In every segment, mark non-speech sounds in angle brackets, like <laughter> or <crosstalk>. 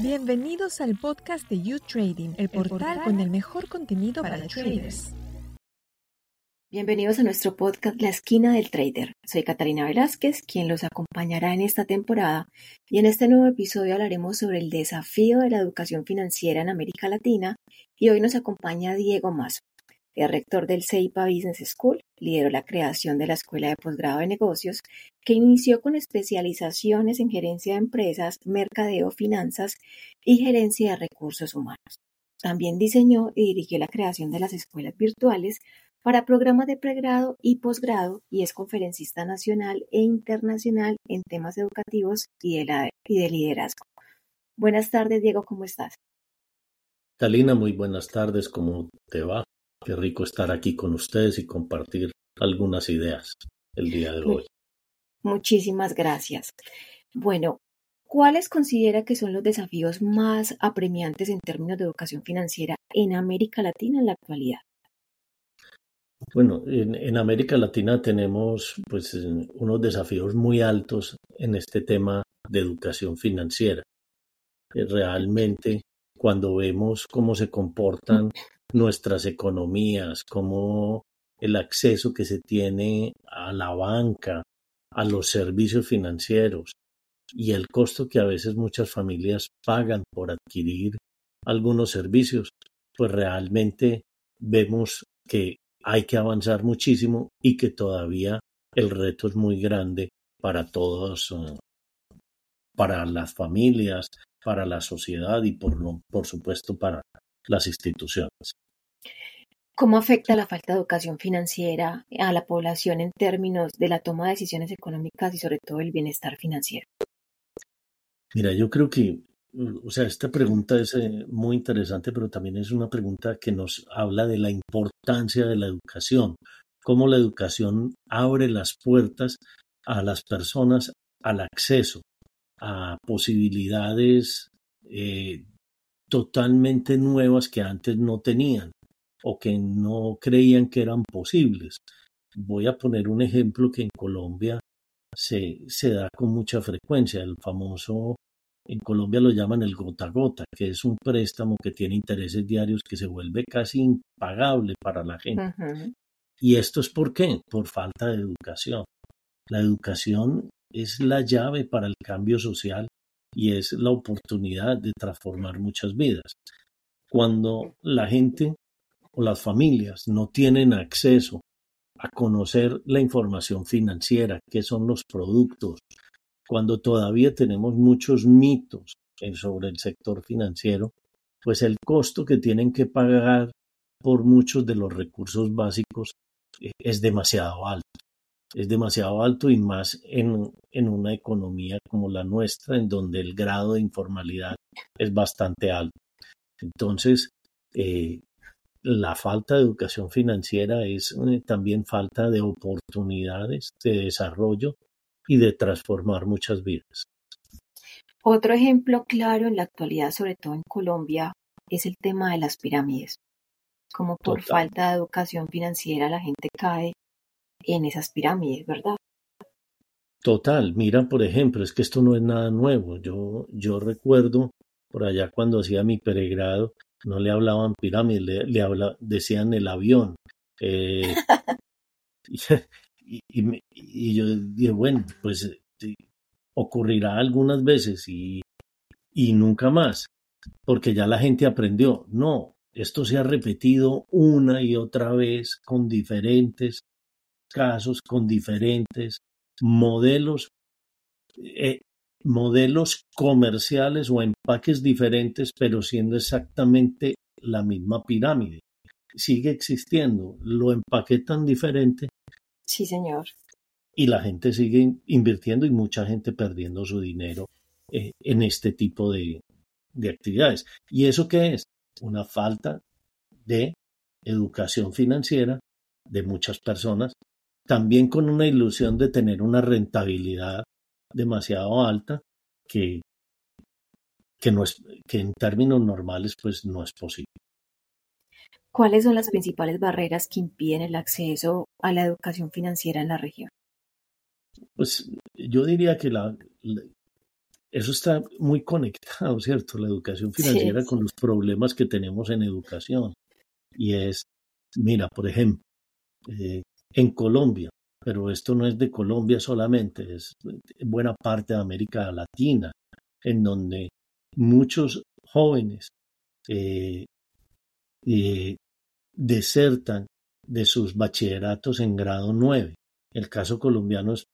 Bienvenidos al podcast de You Trading, el portal con el mejor contenido para traders. Bienvenidos a nuestro podcast La Esquina del Trader. Soy Catalina Velázquez, quien los acompañará en esta temporada y en este nuevo episodio hablaremos sobre el desafío de la educación financiera en América Latina y hoy nos acompaña Diego Mazo. Es rector del CEIPA Business School, lideró la creación de la Escuela de Posgrado de Negocios, que inició con especializaciones en gerencia de empresas, mercadeo, finanzas y gerencia de recursos humanos. También diseñó y dirigió la creación de las escuelas virtuales para programas de pregrado y posgrado y es conferencista nacional e internacional en temas educativos y de, y de liderazgo. Buenas tardes, Diego, ¿cómo estás? Talina, muy buenas tardes, ¿cómo te va? Qué rico estar aquí con ustedes y compartir algunas ideas el día de hoy. Muchísimas gracias. Bueno, ¿cuáles considera que son los desafíos más apremiantes en términos de educación financiera en América Latina en la actualidad? Bueno, en, América Latina tenemos pues unos desafíos muy altos en este tema de educación financiera. Eh, realmente, cuando vemos cómo se comportan nuestras economías, cómo el acceso que se tiene a la banca, a los servicios financieros y el costo que a veces muchas familias pagan por adquirir algunos servicios, pues realmente vemos que hay que avanzar muchísimo y que todavía el reto es muy grande para todos, eh, para las familias, para la sociedad y por, por supuesto para las instituciones. ¿Cómo afecta la falta de educación financiera a la población en términos de la toma de decisiones económicas y sobre todo el bienestar financiero? Mira, yo creo que o sea, esta pregunta es eh, muy interesante, pero también es una pregunta que nos habla de la importancia de la educación, cómo la educación abre las puertas a las personas al acceso a posibilidades eh, totalmente nuevas que antes no tenían o que no creían que eran posibles. Voy a poner un ejemplo que en Colombia se, se da con mucha frecuencia, el famoso en Colombia lo llaman el gota a gota, que es un préstamo que tiene intereses diarios que se vuelve casi impagable para la gente. ¿Y esto es por qué? Por falta de educación. La educación es la llave para el cambio social y es la oportunidad de transformar muchas vidas. Cuando la gente o las familias no tienen acceso a conocer la información financiera, qué son los productos, cuando todavía tenemos muchos mitos sobre el sector financiero, pues el costo que tienen que pagar por muchos de los recursos básicos eh, es demasiado alto. Es demasiado alto y más en, en una economía como la nuestra, en donde el grado de informalidad es bastante alto. Entonces, eh, la falta de educación financiera es eh, también falta de oportunidades de desarrollo y de transformar muchas vidas. Otro ejemplo claro en la actualidad, sobre todo en Colombia, es el tema de las pirámides. Como por falta de educación financiera la gente cae en esas pirámides, ¿verdad? Total, mira, por ejemplo, es que esto no es nada nuevo. Yo, yo recuerdo por allá cuando hacía mi peregrado, no le hablaban pirámides, le, le decían el avión. Eh, <laughs> y, yo dije, bueno, pues ocurrirá algunas veces y, y nunca más, porque ya la gente aprendió. No, esto se ha repetido una y otra vez con diferentes casos, con diferentes modelos, eh, modelos comerciales o empaques diferentes, pero siendo exactamente la misma pirámide. Sigue existiendo, lo empaquetan diferente, Sí, señor. Y la gente sigue invirtiendo y mucha gente perdiendo su dinero eh, en este tipo de, de actividades. ¿Y eso qué es? Una falta de educación financiera de muchas personas, también con una ilusión de tener una rentabilidad demasiado alta que, que, no es, que en términos normales pues no es posible. ¿Cuáles son las principales barreras que impiden el acceso a la educación financiera en la región? Pues yo diría que la, eso está muy conectado, <laughs> ¿cierto? La educación financiera con los problemas que tenemos en educación. Y es, mira, por ejemplo, eh, en Colombia, pero esto no es de Colombia solamente, es buena parte de América Latina, en donde muchos jóvenes eh, eh, desertan de sus bachilleratos en grado 9. El caso colombiano es,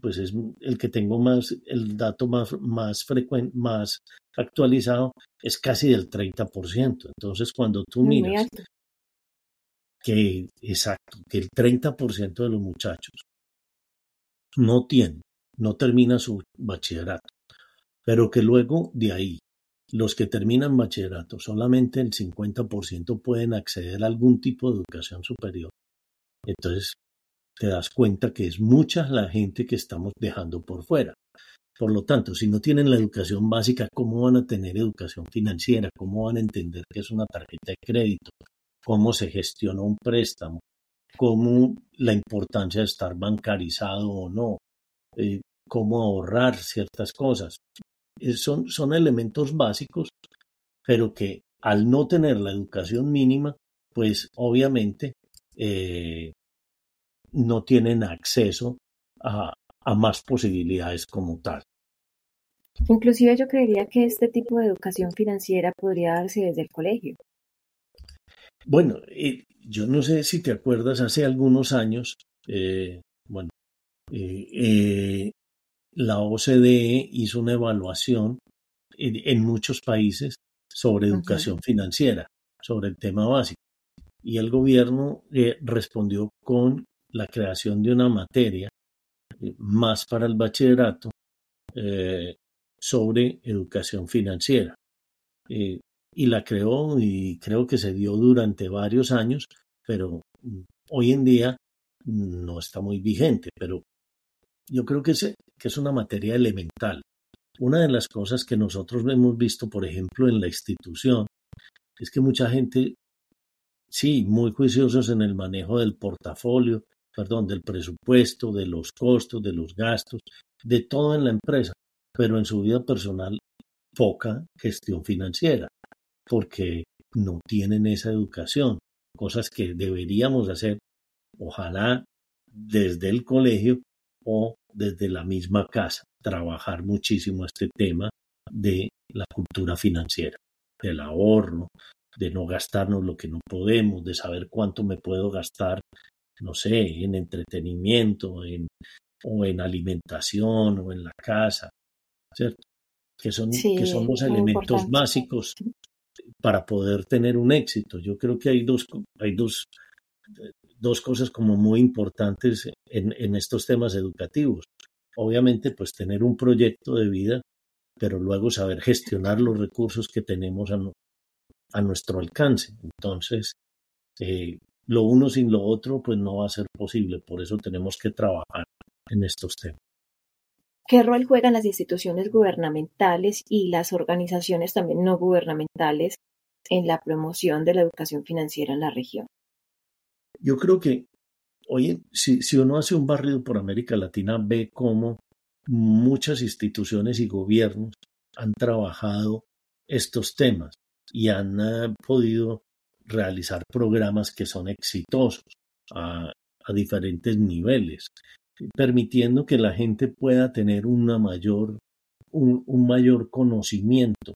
pues es el que tengo más, el dato más, más frecuente, más actualizado, es casi del 30%. Entonces, cuando tú miras que, exacto, que el 30% de los muchachos no tienen, no termina su bachillerato, pero que luego de ahí los que terminan bachillerato, solamente el 50% pueden acceder a algún tipo de educación superior. Entonces, te das cuenta que es mucha la gente que estamos dejando por fuera. Por lo tanto, si no tienen la educación básica, ¿cómo van a tener educación financiera? ¿Cómo van a entender qué es una tarjeta de crédito? ¿Cómo se gestiona un préstamo? ¿Cómo la importancia de estar bancarizado o no? Eh, ¿Cómo ahorrar ciertas cosas? Eh, son, son elementos básicos, pero que al no tener la educación mínima, pues obviamente eh, no tienen acceso a, a más posibilidades como tal. Inclusive yo creería que este tipo de educación financiera podría darse desde el colegio. Bueno, eh, yo no sé si te acuerdas, hace algunos años, bueno, la OCDE hizo una evaluación en, muchos países sobre educación financiera, sobre el tema básico. Y el gobierno eh, respondió con la creación de una materia eh, más para el bachillerato eh, sobre educación financiera. Y la creó y creo que se dio durante varios años, pero mm, hoy en día no está muy vigente, pero yo creo que es, que es una materia elemental. Una de las cosas que nosotros hemos visto, por ejemplo, en la institución, es que mucha gente, sí, muy juiciosos en el manejo del portafolio, perdón, del presupuesto, de los costos, de los gastos, de todo en la empresa, pero en su vida personal poca gestión financiera, porque no tienen esa educación, cosas que deberíamos hacer, ojalá desde el colegio o desde la misma casa, trabajar muchísimo este tema de la cultura financiera, del ahorro, de no gastarnos lo que no podemos, de saber cuánto me puedo gastar, no sé, en entretenimiento, en, o en alimentación, o en la casa, ¿cierto? Que son, que son los elementos básicos para poder tener un éxito. Yo creo que hay dos, hay dos dos cosas como muy importantes en, en estos temas educativos. Obviamente, pues tener un proyecto de vida, pero luego saber gestionar los recursos que tenemos a, a nuestro alcance. Entonces, eh, lo uno sin lo otro, pues no va a ser posible. Por eso tenemos que trabajar en estos temas. ¿Qué rol juegan las instituciones gubernamentales y las organizaciones también no gubernamentales en la promoción de la educación financiera en la región? Yo creo que, oye, si, uno hace un barrido por América Latina, ve cómo muchas instituciones y gobiernos han trabajado estos temas y han eh, podido realizar programas que son exitosos a, diferentes niveles, permitiendo que la gente pueda tener una mayor, un mayor conocimiento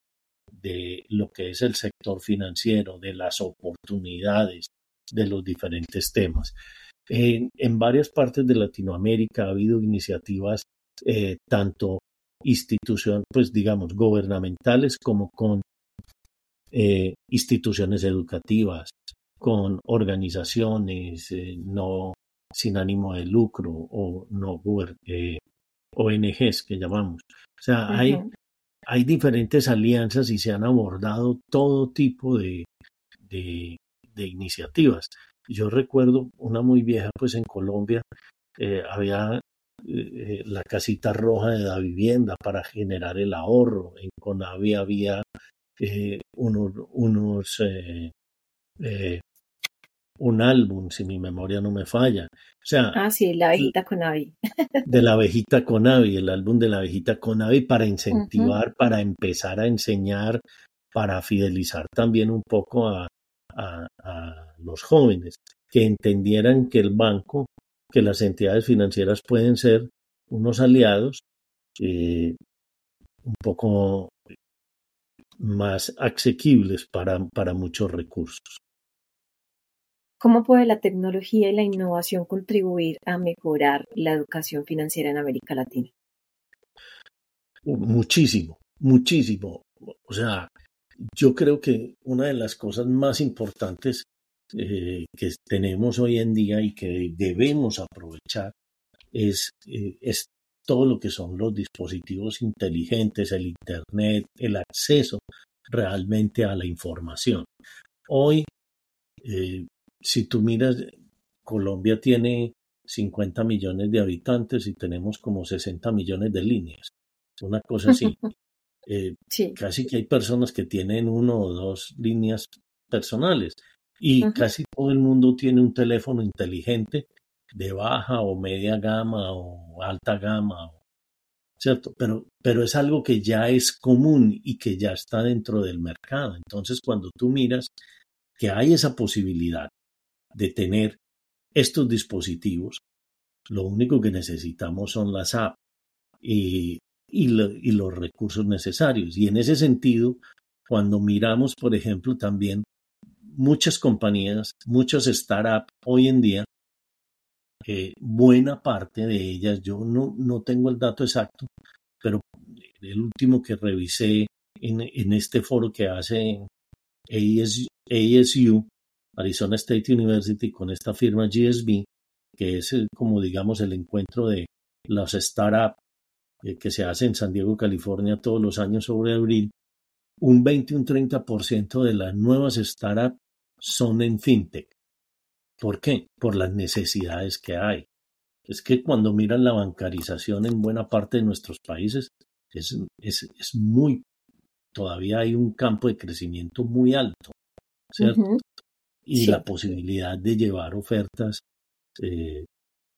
de lo que es el sector financiero, de las oportunidades, de los diferentes temas. En, varias partes de Latinoamérica ha habido iniciativas eh, tanto instituciones, pues digamos, gubernamentales como con eh, instituciones educativas, con organizaciones eh, no sin ánimo de lucro o no ONGs que llamamos. O sea, hay, hay diferentes alianzas y se han abordado todo tipo de, iniciativas. Yo recuerdo una muy vieja, pues en Colombia eh, había eh, la casita roja de la vivienda para generar el ahorro. En Conavi había eh, unos, unos un álbum, si mi memoria no me falla. O sea, ah, sí, la abejita con Avi. <laughs> de la abejita con Avi, el álbum de la abejita con Avi para incentivar, para empezar a enseñar, para fidelizar también un poco a, a, los jóvenes, que entendieran que el banco, que las entidades financieras pueden ser unos aliados eh, un poco más asequibles para, para muchos recursos. ¿Cómo puede la tecnología y la innovación contribuir a mejorar la educación financiera en América Latina? Muchísimo, muchísimo. O sea, yo creo que una de las cosas más importantes eh, que tenemos hoy en día y que debemos aprovechar es, eh, es todo lo que son los dispositivos inteligentes, el Internet, el acceso realmente a la información. Hoy, eh, si tú miras, Colombia tiene 50 millones de habitantes y tenemos como 60 millones de líneas. Una cosa así. <laughs> Eh, casi que hay personas que tienen uno o dos líneas personales y casi todo el mundo tiene un teléfono inteligente de baja o media gama o alta gama, ¿cierto? Pero, pero es algo que ya es común y que ya está dentro del mercado. Entonces, cuando tú miras que hay esa posibilidad de tener estos dispositivos, lo único que necesitamos son las apps y, y, y los recursos necesarios. Y en ese sentido, cuando miramos, por ejemplo, también muchas compañías, muchos startups hoy en día eh, buena parte de ellas, yo no, no tengo el dato exacto, pero el último que revisé en, en este foro que hace ASU, Arizona State University, con esta firma GSB, que es eh, como digamos el encuentro de las startups eh, que se hace en San Diego, California todos los años sobre abril, un 20 un 30% de las nuevas startups son en fintech. ¿Por qué? Por las necesidades que hay. Es que cuando miran la bancarización en buena parte de nuestros países, es, es, es muy, todavía hay un campo de crecimiento muy alto, ¿cierto? Y la posibilidad de llevar ofertas, eh,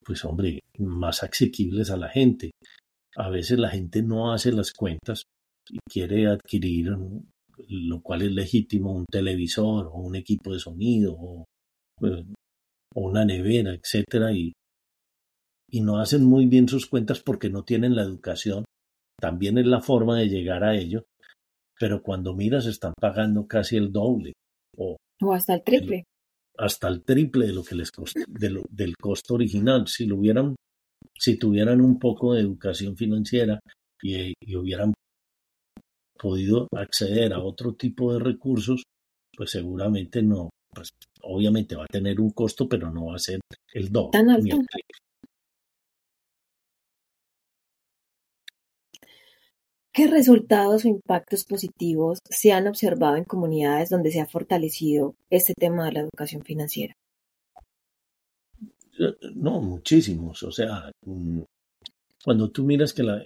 pues hombre, más asequibles a la gente. A veces la gente no hace las cuentas y quiere adquirir, lo cual es legítimo, un televisor o un equipo de sonido o pues, o una nevera, etcétera, y, y no hacen muy bien sus cuentas porque no tienen la educación. También es la forma de llegar a ello, pero cuando miras están pagando casi el doble o, o hasta el triple. hasta el triple de lo que les costó, del costo original. Si lo hubieran, si tuvieran un poco de educación financiera y, y hubieran podido acceder a otro tipo de recursos, pues seguramente no, pues obviamente va a tener un costo, pero no va a ser el doble. Tan alto. ¿Qué resultados o impactos positivos se han observado en comunidades donde se ha fortalecido este tema de la educación financiera? Eh, no, muchísimos. O sea, mm, cuando tú miras que la,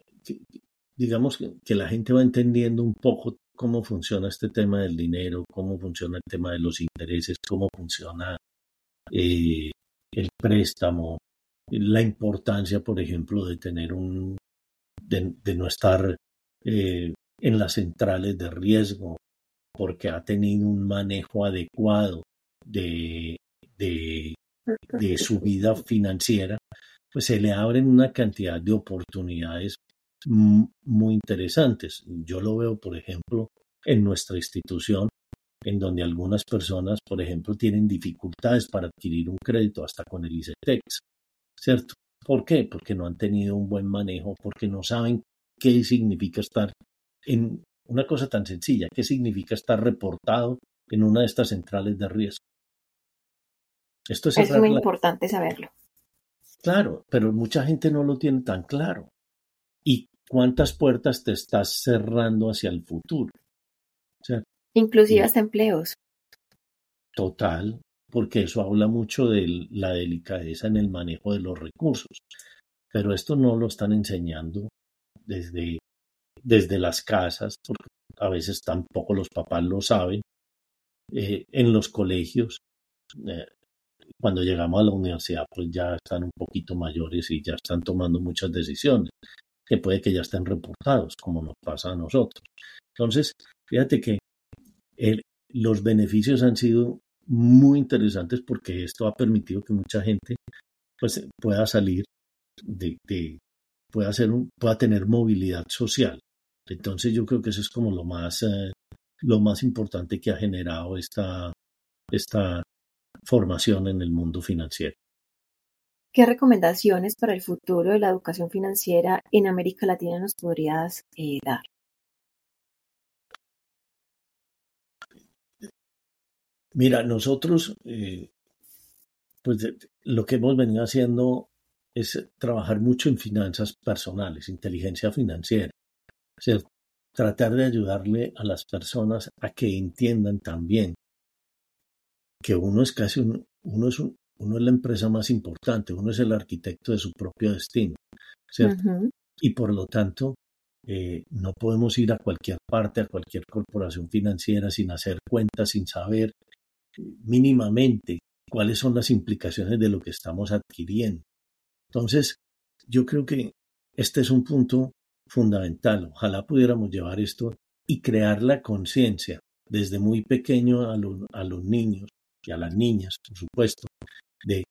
digamos que, la gente va entendiendo un poco cómo funciona este tema del dinero, cómo funciona el tema de los intereses, cómo funciona eh, el préstamo, la importancia, por ejemplo, de tener un, de, no estar eh, en las centrales de riesgo, porque ha tenido un manejo adecuado de, de, de su vida financiera, pues se le abren una cantidad de oportunidades muy interesantes. Yo lo veo, por ejemplo, en nuestra institución, en donde algunas personas, por ejemplo, tienen dificultades para adquirir un crédito hasta con el ICETEX, ¿cierto? ¿Por qué? Porque no han tenido un buen manejo, porque no saben qué significa estar en una cosa tan sencilla, qué significa estar reportado en una de estas centrales de riesgo. Esto es, es muy importante saberlo. Claro, pero mucha gente no lo tiene tan claro y cuántas puertas te estás cerrando hacia el futuro. Inclusive hasta empleos. Total, porque eso habla mucho de la delicadeza en el manejo de los recursos. Pero esto no lo están enseñando desde, desde las casas, porque a veces tampoco los papás lo saben. Eh, en los colegios, eh, cuando llegamos a la universidad, pues ya están un poquito mayores y ya están tomando muchas decisiones, que puede que ya estén reportados, como nos pasa a nosotros. Entonces, fíjate que los beneficios han sido muy interesantes porque esto ha permitido que mucha gente pues, pueda salir de, pueda, un, pueda tener movilidad social. Entonces yo creo que eso es como lo más, eh, lo más importante que ha generado esta, esta formación en el mundo financiero. ¿Qué recomendaciones para el futuro de la educación financiera en América Latina nos podrías eh, dar? Mira, nosotros, eh, pues lo que hemos venido haciendo es trabajar mucho en finanzas personales, inteligencia financiera. O tratar de ayudarle a las personas a que entiendan también que uno es casi un, uno es uno es la empresa más importante, uno es el arquitecto de su propio destino, Y por lo tanto, eh, no podemos ir a cualquier parte, a cualquier corporación financiera sin hacer cuentas, sin saber mínimamente cuáles son las implicaciones de lo que estamos adquiriendo. Entonces, yo creo que este es un punto fundamental. Ojalá pudiéramos llevar esto y crear la conciencia desde muy pequeño a, los niños y a las niñas, por supuesto, de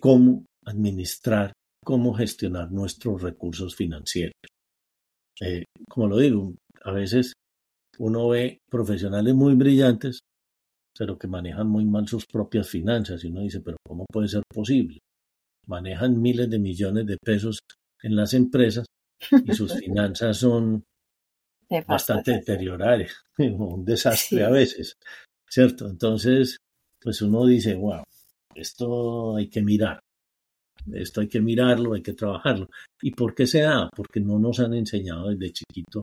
cómo administrar, cómo gestionar nuestros recursos financieros. Eh, como lo digo, a veces uno ve profesionales muy brillantes pero que manejan muy mal sus propias finanzas. Y uno dice, pero ¿cómo puede ser posible? Manejan miles de millones de pesos en las empresas y sus <laughs> finanzas son bastante deterioradas, <laughs> un desastre a veces, ¿cierto? Entonces, pues uno dice, wow, esto hay que mirar, esto hay que mirarlo, hay que trabajarlo. ¿Y por qué se da? Porque no nos han enseñado desde chiquito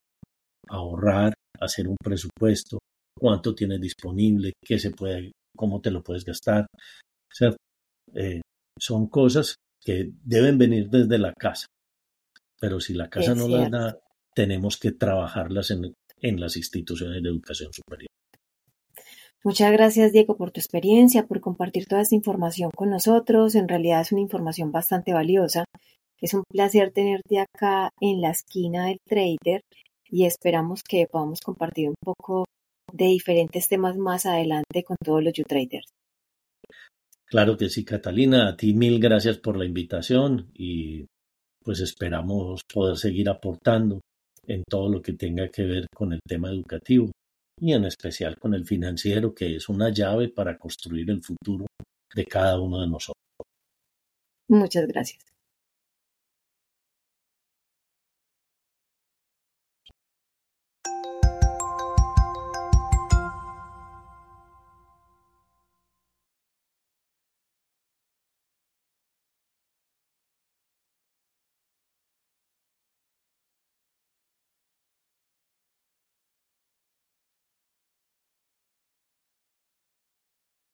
a ahorrar, a hacer un presupuesto, cuánto tienes disponible, qué se puede, cómo te lo puedes gastar. Eh, son cosas que deben venir desde la casa. Pero si la casa no las da, tenemos que trabajarlas en, en las instituciones de educación superior. Muchas gracias, Diego, por tu experiencia, por compartir toda esta información con nosotros. En realidad es una información bastante valiosa. Es un placer tenerte acá en la esquina del trader y esperamos que podamos compartir un poco de diferentes temas más adelante con todos los YouTraders. Claro que sí, Catalina. A ti mil gracias por la invitación y pues esperamos poder seguir aportando en todo lo que tenga que ver con el tema educativo y en especial con el financiero, que es una llave para construir el futuro de cada uno de nosotros. Muchas gracias.